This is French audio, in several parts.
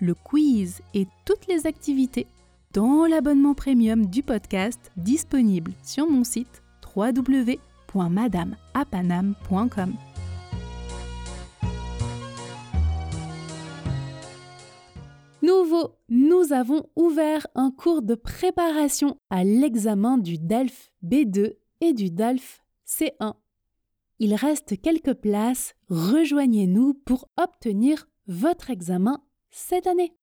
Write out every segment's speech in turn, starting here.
le quiz et toutes les activités dans l'abonnement premium du podcast disponible sur mon site www.madameapanam.com. Nouveau, nous avons ouvert un cours de préparation à l'examen du DELF B2 et du DELF C1. Il reste quelques places, rejoignez-nous pour obtenir votre examen cette année.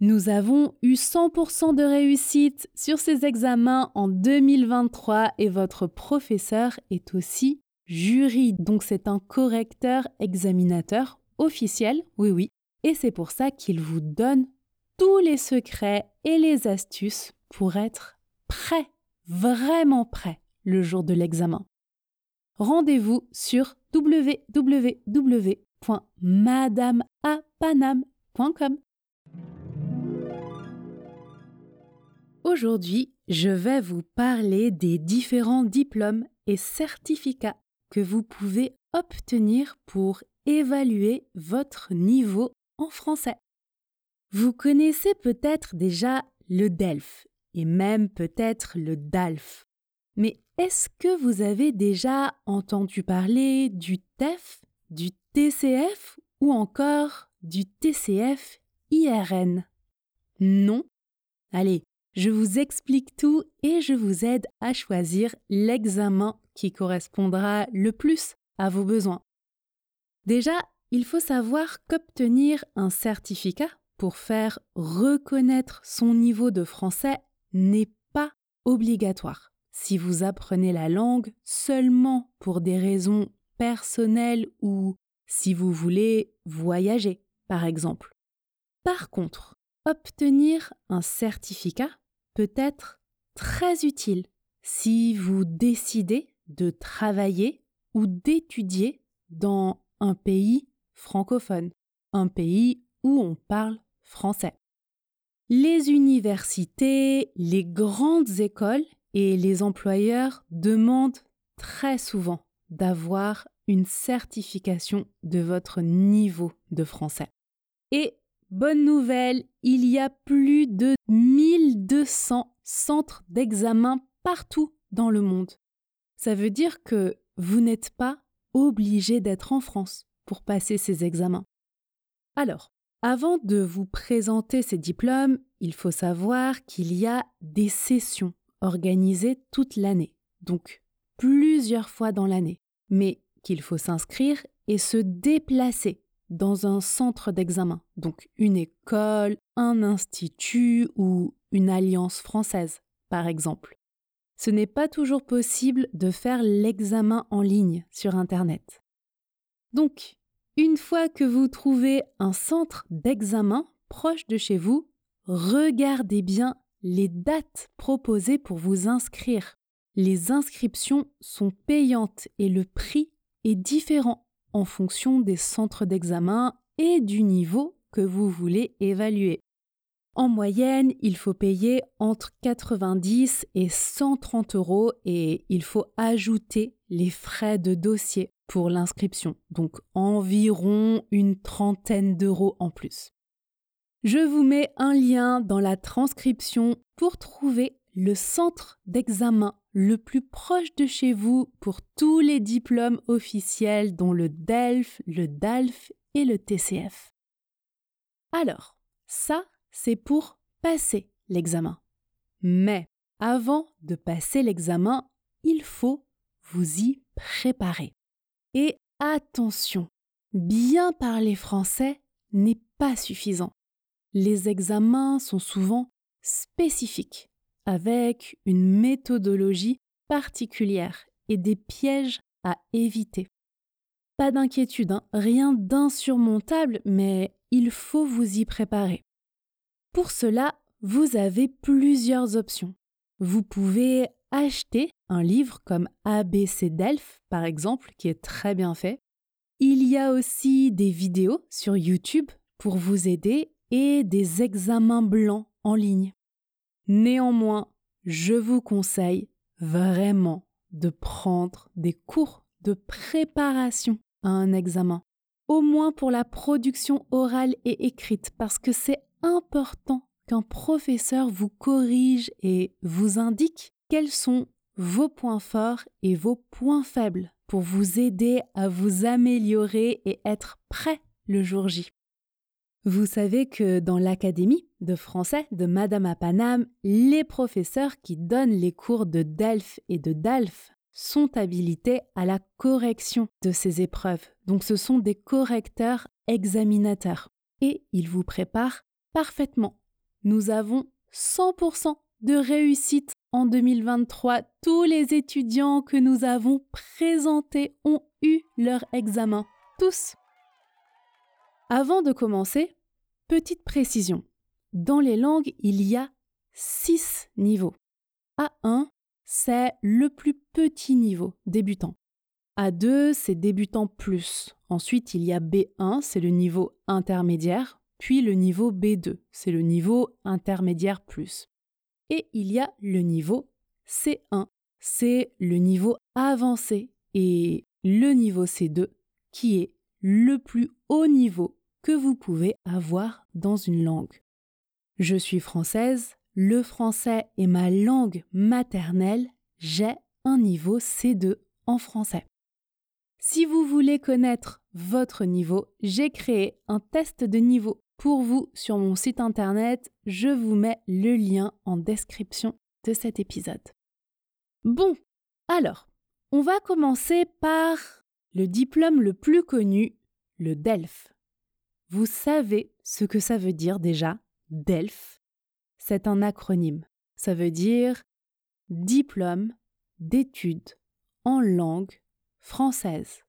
Nous avons eu 100% de réussite sur ces examens en 2023 et votre professeur est aussi jury, donc c'est un correcteur examinateur officiel, oui oui, et c'est pour ça qu'il vous donne tous les secrets et les astuces pour être prêt, vraiment prêt le jour de l'examen rendez-vous sur Aujourd'hui, je vais vous parler des différents diplômes et certificats que vous pouvez obtenir pour évaluer votre niveau en français. Vous connaissez peut-être déjà le DELF et même peut-être le DALF. Mais est-ce que vous avez déjà entendu parler du TEF, du TCF ou encore du TCF IRN Non. Allez, je vous explique tout et je vous aide à choisir l'examen qui correspondra le plus à vos besoins. Déjà, il faut savoir qu'obtenir un certificat pour faire reconnaître son niveau de français n'est pas obligatoire. Si vous apprenez la langue seulement pour des raisons personnelles ou si vous voulez voyager, par exemple. Par contre, obtenir un certificat peut être très utile si vous décidez de travailler ou d'étudier dans un pays francophone, un pays où on parle français. Les universités, les grandes écoles et les employeurs demandent très souvent d'avoir une certification de votre niveau de français. Et bonne nouvelle, il y a plus de 1200 centres d'examen partout dans le monde. Ça veut dire que vous n'êtes pas obligé d'être en France pour passer ces examens. Alors, avant de vous présenter ces diplômes, il faut savoir qu'il y a des sessions organisé toute l'année, donc plusieurs fois dans l'année, mais qu'il faut s'inscrire et se déplacer dans un centre d'examen, donc une école, un institut ou une alliance française, par exemple. Ce n'est pas toujours possible de faire l'examen en ligne sur Internet. Donc, une fois que vous trouvez un centre d'examen proche de chez vous, regardez bien les dates proposées pour vous inscrire. Les inscriptions sont payantes et le prix est différent en fonction des centres d'examen et du niveau que vous voulez évaluer. En moyenne, il faut payer entre 90 et 130 euros et il faut ajouter les frais de dossier pour l'inscription, donc environ une trentaine d'euros en plus. Je vous mets un lien dans la transcription pour trouver le centre d'examen le plus proche de chez vous pour tous les diplômes officiels dont le DELF, le DALF et le TCF. Alors, ça, c'est pour passer l'examen. Mais avant de passer l'examen, il faut vous y préparer. Et attention, bien parler français n'est pas suffisant les examens sont souvent spécifiques, avec une méthodologie particulière et des pièges à éviter. Pas d'inquiétude, hein, rien d'insurmontable, mais il faut vous y préparer. Pour cela, vous avez plusieurs options. Vous pouvez acheter un livre comme ABC Delphes, par exemple, qui est très bien fait. Il y a aussi des vidéos sur YouTube pour vous aider et des examens blancs en ligne. Néanmoins, je vous conseille vraiment de prendre des cours de préparation à un examen, au moins pour la production orale et écrite, parce que c'est important qu'un professeur vous corrige et vous indique quels sont vos points forts et vos points faibles pour vous aider à vous améliorer et être prêt le jour J. Vous savez que dans l'Académie de français de Madame Apanam, les professeurs qui donnent les cours de DELF et de DALF sont habilités à la correction de ces épreuves. Donc ce sont des correcteurs examinateurs. Et ils vous préparent parfaitement. Nous avons 100% de réussite en 2023. Tous les étudiants que nous avons présentés ont eu leur examen. Tous. Avant de commencer, petite précision. Dans les langues, il y a six niveaux. A1, c'est le plus petit niveau, débutant. A2, c'est débutant plus. Ensuite, il y a B1, c'est le niveau intermédiaire. Puis le niveau B2, c'est le niveau intermédiaire plus. Et il y a le niveau C1, c'est le niveau avancé. Et le niveau C2, qui est le plus haut niveau que vous pouvez avoir dans une langue. Je suis française, le français est ma langue maternelle, j'ai un niveau C2 en français. Si vous voulez connaître votre niveau, j'ai créé un test de niveau pour vous sur mon site internet. Je vous mets le lien en description de cet épisode. Bon, alors, on va commencer par le diplôme le plus connu, le DELF. Vous savez ce que ça veut dire déjà, DELF? C'est un acronyme. Ça veut dire Diplôme d'études en langue française.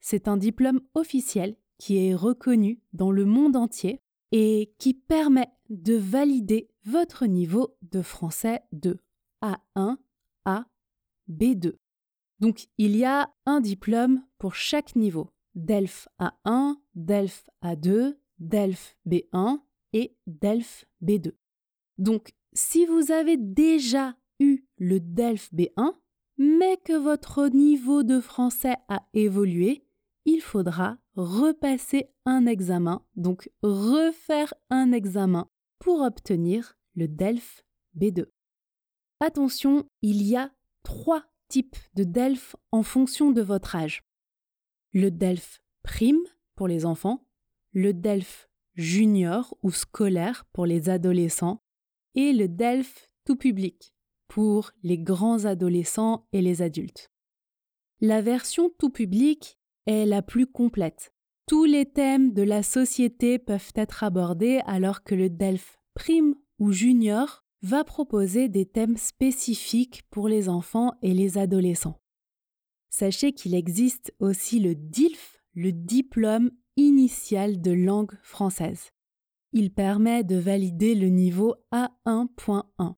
C'est un diplôme officiel qui est reconnu dans le monde entier et qui permet de valider votre niveau de français de A1 à B2. Donc il y a un diplôme pour chaque niveau. DELF A1, DELF A2, DELF B1 et DELF B2. Donc si vous avez déjà eu le DELF B1, mais que votre niveau de français a évolué, il faudra repasser un examen, donc refaire un examen pour obtenir le DELF B2. Attention, il y a trois types de DELF en fonction de votre âge. Le DELF prime pour les enfants, le DELF junior ou scolaire pour les adolescents et le DELF tout public pour les grands adolescents et les adultes. La version tout public est la plus complète. Tous les thèmes de la société peuvent être abordés alors que le DELF prime ou junior va proposer des thèmes spécifiques pour les enfants et les adolescents. Sachez qu'il existe aussi le DILF, le diplôme initial de langue française. Il permet de valider le niveau A1.1.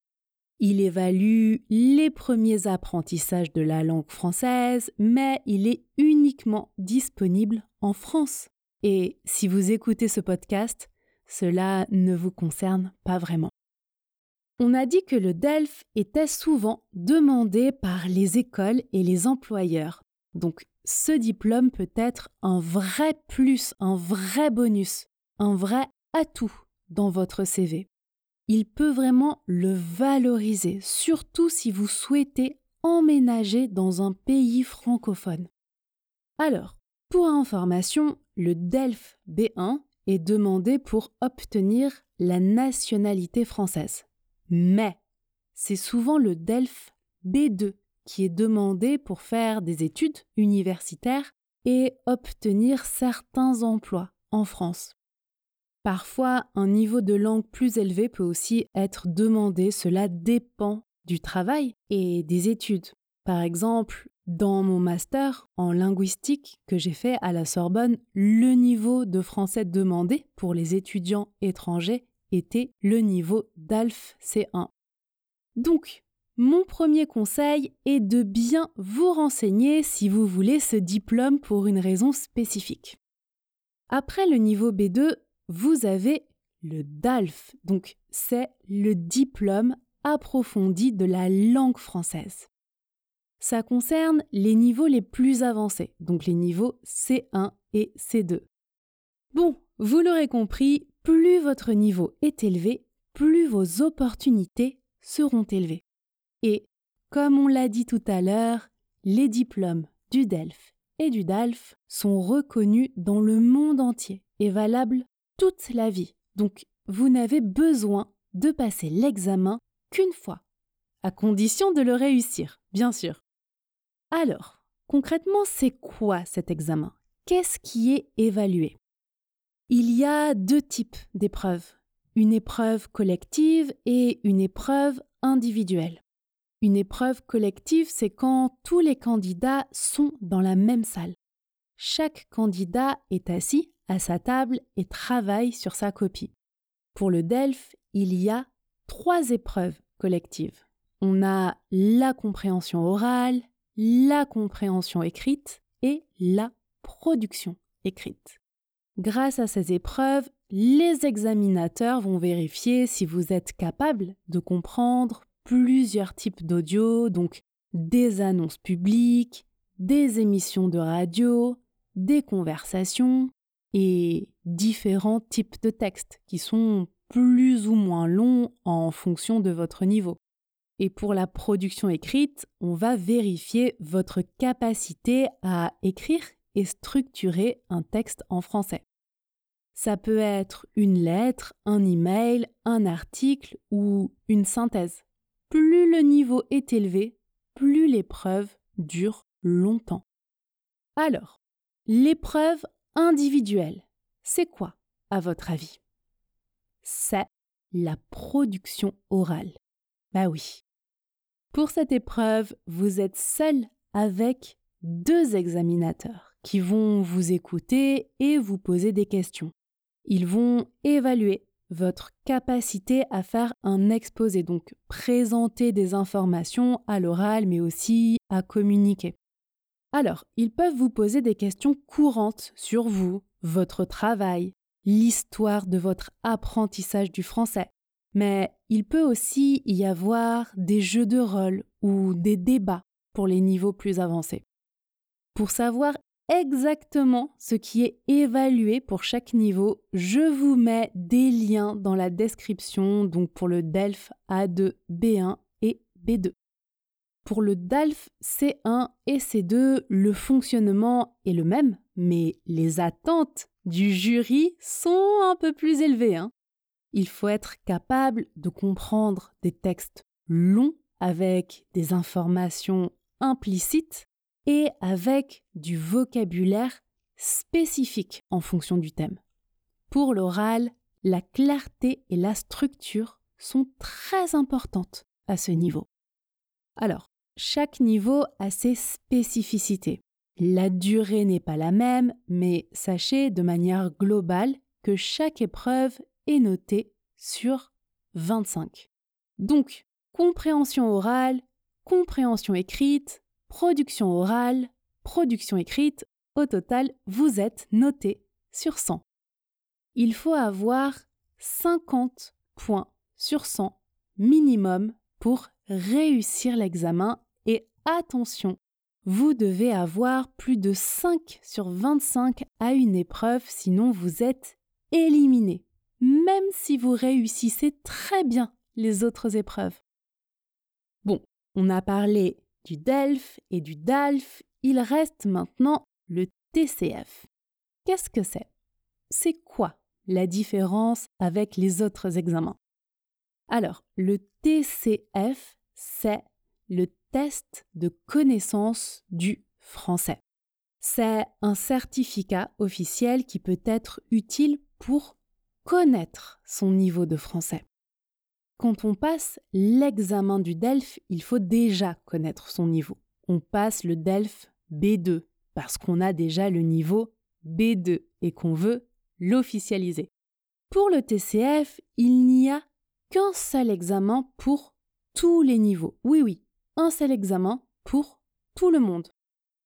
Il évalue les premiers apprentissages de la langue française, mais il est uniquement disponible en France. Et si vous écoutez ce podcast, cela ne vous concerne pas vraiment. On a dit que le DELF était souvent demandé par les écoles et les employeurs. Donc ce diplôme peut être un vrai plus, un vrai bonus, un vrai atout dans votre CV il peut vraiment le valoriser, surtout si vous souhaitez emménager dans un pays francophone. Alors, pour information, le DELF B1 est demandé pour obtenir la nationalité française. Mais c'est souvent le DELF B2 qui est demandé pour faire des études universitaires et obtenir certains emplois en France. Parfois, un niveau de langue plus élevé peut aussi être demandé, cela dépend du travail et des études. Par exemple, dans mon master en linguistique que j'ai fait à la Sorbonne, le niveau de français demandé pour les étudiants étrangers était le niveau DALF C1. Donc, mon premier conseil est de bien vous renseigner si vous voulez ce diplôme pour une raison spécifique. Après le niveau B2, vous avez le DALF, donc c'est le diplôme approfondi de la langue française. Ça concerne les niveaux les plus avancés, donc les niveaux C1 et C2. Bon, vous l'aurez compris, plus votre niveau est élevé, plus vos opportunités seront élevées. Et, comme on l'a dit tout à l'heure, les diplômes du DELF et du DALF sont reconnus dans le monde entier et valables toute la vie. Donc, vous n'avez besoin de passer l'examen qu'une fois, à condition de le réussir, bien sûr. Alors, concrètement, c'est quoi cet examen? Qu'est-ce qui est évalué? Il y a deux types d'épreuves, une épreuve collective et une épreuve individuelle. Une épreuve collective, c'est quand tous les candidats sont dans la même salle. Chaque candidat est assis à sa table et travaille sur sa copie. Pour le DELF, il y a trois épreuves collectives. On a la compréhension orale, la compréhension écrite et la production écrite. Grâce à ces épreuves, les examinateurs vont vérifier si vous êtes capable de comprendre plusieurs types d'audio, donc des annonces publiques, des émissions de radio, des conversations et différents types de textes qui sont plus ou moins longs en fonction de votre niveau. Et pour la production écrite, on va vérifier votre capacité à écrire et structurer un texte en français. Ça peut être une lettre, un email, un article ou une synthèse. Plus le niveau est élevé, plus l'épreuve dure longtemps. Alors, l'épreuve individuelle, c'est quoi, à votre avis? C'est la production orale. Bah oui, pour cette épreuve, vous êtes seul avec deux examinateurs qui vont vous écouter et vous poser des questions. Ils vont évaluer votre capacité à faire un exposé, donc présenter des informations à l'oral mais aussi à communiquer. Alors, ils peuvent vous poser des questions courantes sur vous, votre travail, l'histoire de votre apprentissage du français, mais il peut aussi y avoir des jeux de rôle ou des débats pour les niveaux plus avancés. Pour savoir exactement ce qui est évalué pour chaque niveau, je vous mets des liens dans la description, donc pour le DELF A2, B1 et B2. Pour le DALF C1 et C2, le fonctionnement est le même, mais les attentes du jury sont un peu plus élevées. Hein il faut être capable de comprendre des textes longs avec des informations implicites et avec du vocabulaire spécifique en fonction du thème. Pour l'oral, la clarté et la structure sont très importantes à ce niveau. Alors, chaque niveau a ses spécificités. La durée n'est pas la même, mais sachez de manière globale que chaque épreuve est noté sur 25. Donc, compréhension orale, compréhension écrite, production orale, production écrite, au total, vous êtes noté sur 100. Il faut avoir 50 points sur 100 minimum pour réussir l'examen et attention, vous devez avoir plus de 5 sur 25 à une épreuve, sinon vous êtes éliminé même si vous réussissez très bien les autres épreuves. Bon, on a parlé du DELF et du DALF, il reste maintenant le TCF. Qu'est-ce que c'est? C'est quoi la différence avec les autres examens? Alors, le TCF, c'est le test de connaissance du français. C'est un certificat officiel qui peut être utile pour connaître son niveau de français. Quand on passe l'examen du DELF, il faut déjà connaître son niveau. On passe le DELF B2 parce qu'on a déjà le niveau B2 et qu'on veut l'officialiser. Pour le TCF, il n'y a qu'un seul examen pour tous les niveaux. Oui, oui, un seul examen pour tout le monde.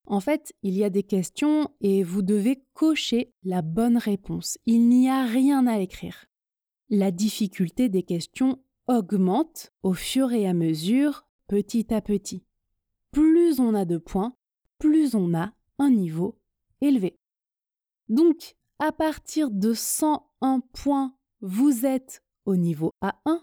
En fait, il y a des questions et vous devez cocher la bonne réponse. Il n'y a rien à écrire. La difficulté des questions augmente au fur et à mesure, petit à petit. Plus on a de points, plus on a un niveau élevé. Donc, à partir de 101 points, vous êtes au niveau A1.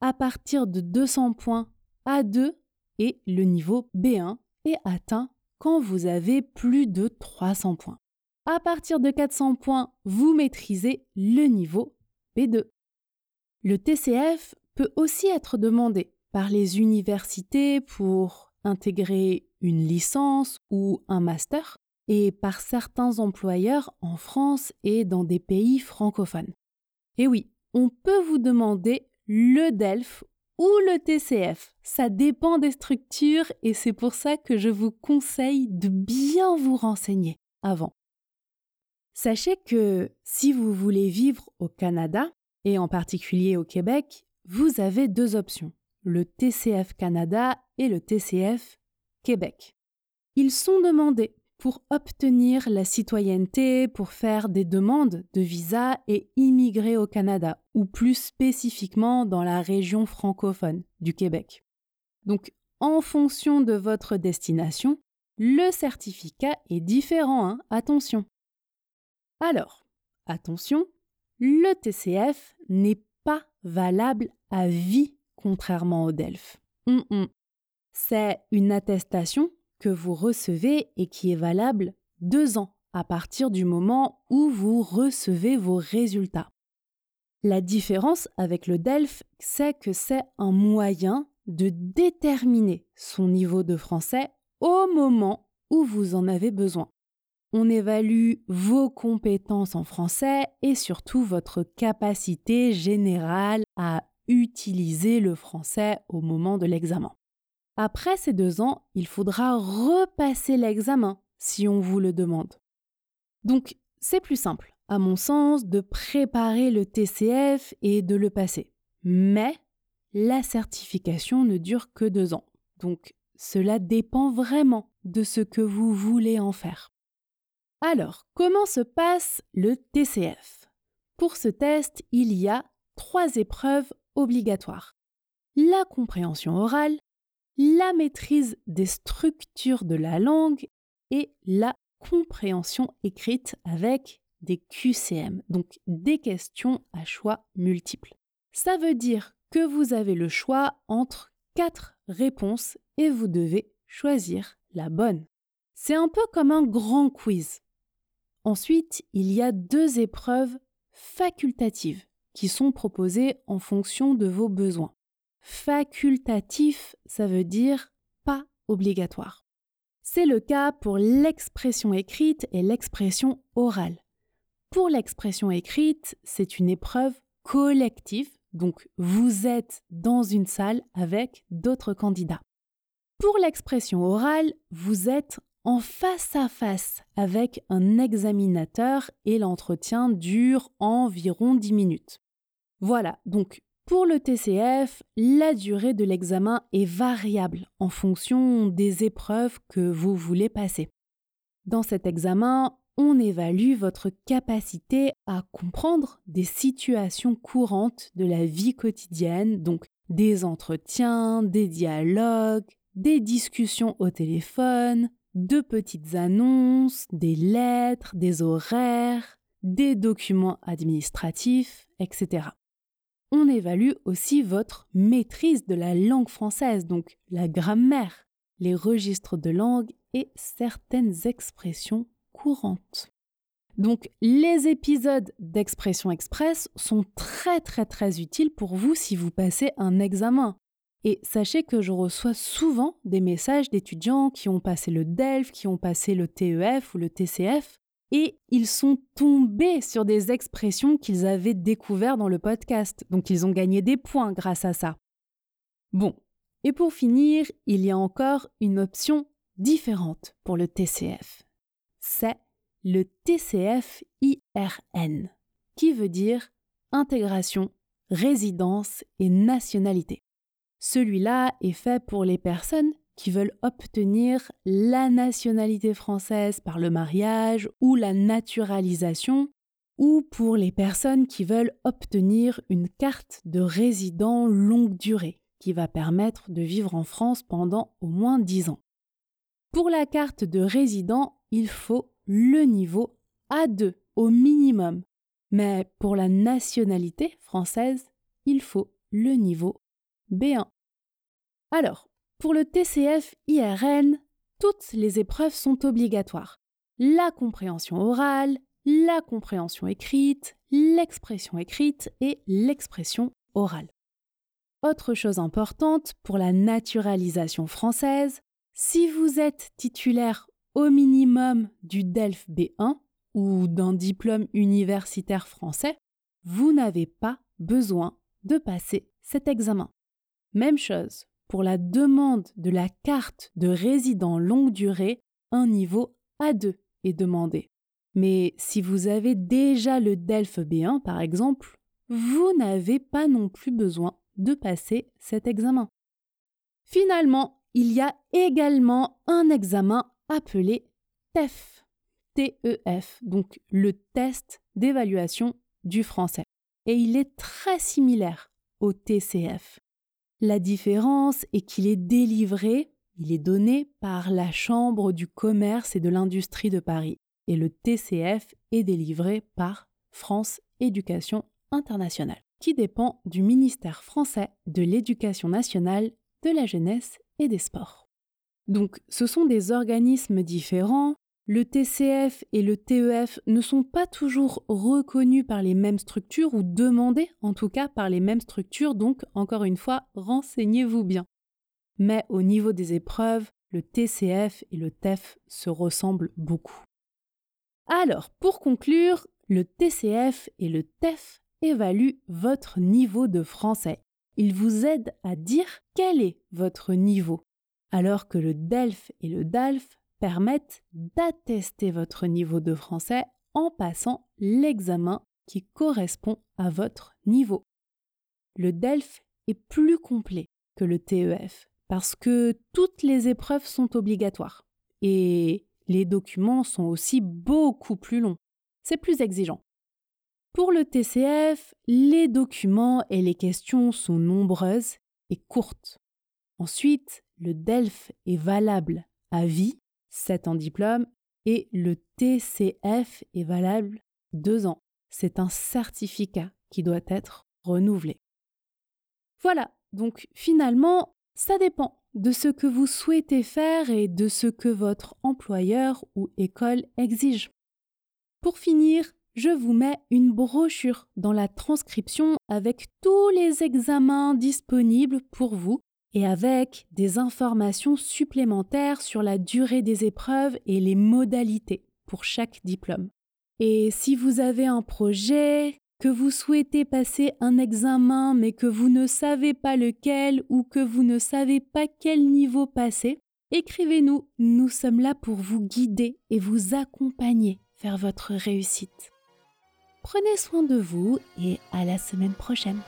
À partir de 200 points, A2 et le niveau B1 est atteint quand vous avez plus de 300 points. À partir de 400 points, vous maîtrisez le niveau B2. Le TCF peut aussi être demandé par les universités pour intégrer une licence ou un master et par certains employeurs en France et dans des pays francophones. Et oui, on peut vous demander le DELF ou le TCF. Ça dépend des structures et c'est pour ça que je vous conseille de bien vous renseigner avant. Sachez que si vous voulez vivre au Canada, et en particulier au Québec, vous avez deux options, le TCF Canada et le TCF Québec. Ils sont demandés pour obtenir la citoyenneté, pour faire des demandes de visa et immigrer au Canada, ou plus spécifiquement dans la région francophone du Québec. Donc, en fonction de votre destination, le certificat est différent, hein attention. Alors, attention, le TCF n'est pas valable à vie, contrairement au DELF. C'est une attestation que vous recevez et qui est valable deux ans à partir du moment où vous recevez vos résultats. La différence avec le DELF, c'est que c'est un moyen de déterminer son niveau de français au moment où vous en avez besoin. On évalue vos compétences en français et surtout votre capacité générale à utiliser le français au moment de l'examen. Après ces deux ans, il faudra repasser l'examen si on vous le demande. Donc, c'est plus simple, à mon sens, de préparer le TCF et de le passer. Mais la certification ne dure que deux ans. Donc, cela dépend vraiment de ce que vous voulez en faire. Alors, comment se passe le TCF Pour ce test, il y a trois épreuves obligatoires. La compréhension orale, la maîtrise des structures de la langue et la compréhension écrite avec des QCM, donc des questions à choix multiples. Ça veut dire que vous avez le choix entre quatre réponses et vous devez choisir la bonne. C'est un peu comme un grand quiz. Ensuite, il y a deux épreuves facultatives qui sont proposées en fonction de vos besoins. Facultatif, ça veut dire pas obligatoire. C'est le cas pour l'expression écrite et l'expression orale. Pour l'expression écrite, c'est une épreuve collective, donc vous êtes dans une salle avec d'autres candidats. Pour l'expression orale, vous êtes en face à face avec un examinateur et l'entretien dure environ 10 minutes. Voilà, donc pour le TCF, la durée de l'examen est variable en fonction des épreuves que vous voulez passer. Dans cet examen, on évalue votre capacité à comprendre des situations courantes de la vie quotidienne, donc des entretiens, des dialogues, des discussions au téléphone, de petites annonces, des lettres, des horaires, des documents administratifs, etc. On évalue aussi votre maîtrise de la langue française, donc la grammaire, les registres de langue et certaines expressions courantes. Donc les épisodes d'expression express sont très très très utiles pour vous si vous passez un examen. Et sachez que je reçois souvent des messages d'étudiants qui ont passé le DELF, qui ont passé le TEF ou le TCF, et ils sont tombés sur des expressions qu'ils avaient découvertes dans le podcast, donc ils ont gagné des points grâce à ça. Bon, et pour finir, il y a encore une option différente pour le TCF. C'est le TCF IRN, qui veut dire intégration, résidence et nationalité. Celui-là est fait pour les personnes qui veulent obtenir la nationalité française par le mariage ou la naturalisation, ou pour les personnes qui veulent obtenir une carte de résident longue durée qui va permettre de vivre en France pendant au moins 10 ans. Pour la carte de résident, il faut le niveau A2 au minimum, mais pour la nationalité française, il faut le niveau B1. Alors, pour le TCF IRN, toutes les épreuves sont obligatoires. La compréhension orale, la compréhension écrite, l'expression écrite et l'expression orale. Autre chose importante pour la naturalisation française, si vous êtes titulaire au minimum du DELF B1 ou d'un diplôme universitaire français, vous n'avez pas besoin de passer cet examen. Même chose pour la demande de la carte de résident longue durée, un niveau A2 est demandé. Mais si vous avez déjà le DELF B1 par exemple, vous n'avez pas non plus besoin de passer cet examen. Finalement, il y a également un examen appelé TEF, TEF, donc le test d'évaluation du français. Et il est très similaire au TCF. La différence est qu'il est délivré, il est donné par la Chambre du commerce et de l'industrie de Paris, et le TCF est délivré par France Éducation internationale, qui dépend du ministère français de l'Éducation nationale, de la jeunesse et des sports. Donc ce sont des organismes différents le TCF et le TEF ne sont pas toujours reconnus par les mêmes structures ou demandés en tout cas par les mêmes structures, donc encore une fois, renseignez-vous bien. Mais au niveau des épreuves, le TCF et le TEF se ressemblent beaucoup. Alors, pour conclure, le TCF et le TEF évaluent votre niveau de français. Ils vous aident à dire quel est votre niveau, alors que le DELF et le DALF permettent d'attester votre niveau de français en passant l'examen qui correspond à votre niveau. Le DELF est plus complet que le TEF parce que toutes les épreuves sont obligatoires et les documents sont aussi beaucoup plus longs. C'est plus exigeant. Pour le TCF, les documents et les questions sont nombreuses et courtes. Ensuite, le DELF est valable à vie 7 ans diplôme, et le TCF est valable 2 ans. C'est un certificat qui doit être renouvelé. Voilà, donc finalement, ça dépend de ce que vous souhaitez faire et de ce que votre employeur ou école exige. Pour finir, je vous mets une brochure dans la transcription avec tous les examens disponibles pour vous et avec des informations supplémentaires sur la durée des épreuves et les modalités pour chaque diplôme. Et si vous avez un projet, que vous souhaitez passer un examen mais que vous ne savez pas lequel ou que vous ne savez pas quel niveau passer, écrivez-nous, nous sommes là pour vous guider et vous accompagner vers votre réussite. Prenez soin de vous et à la semaine prochaine.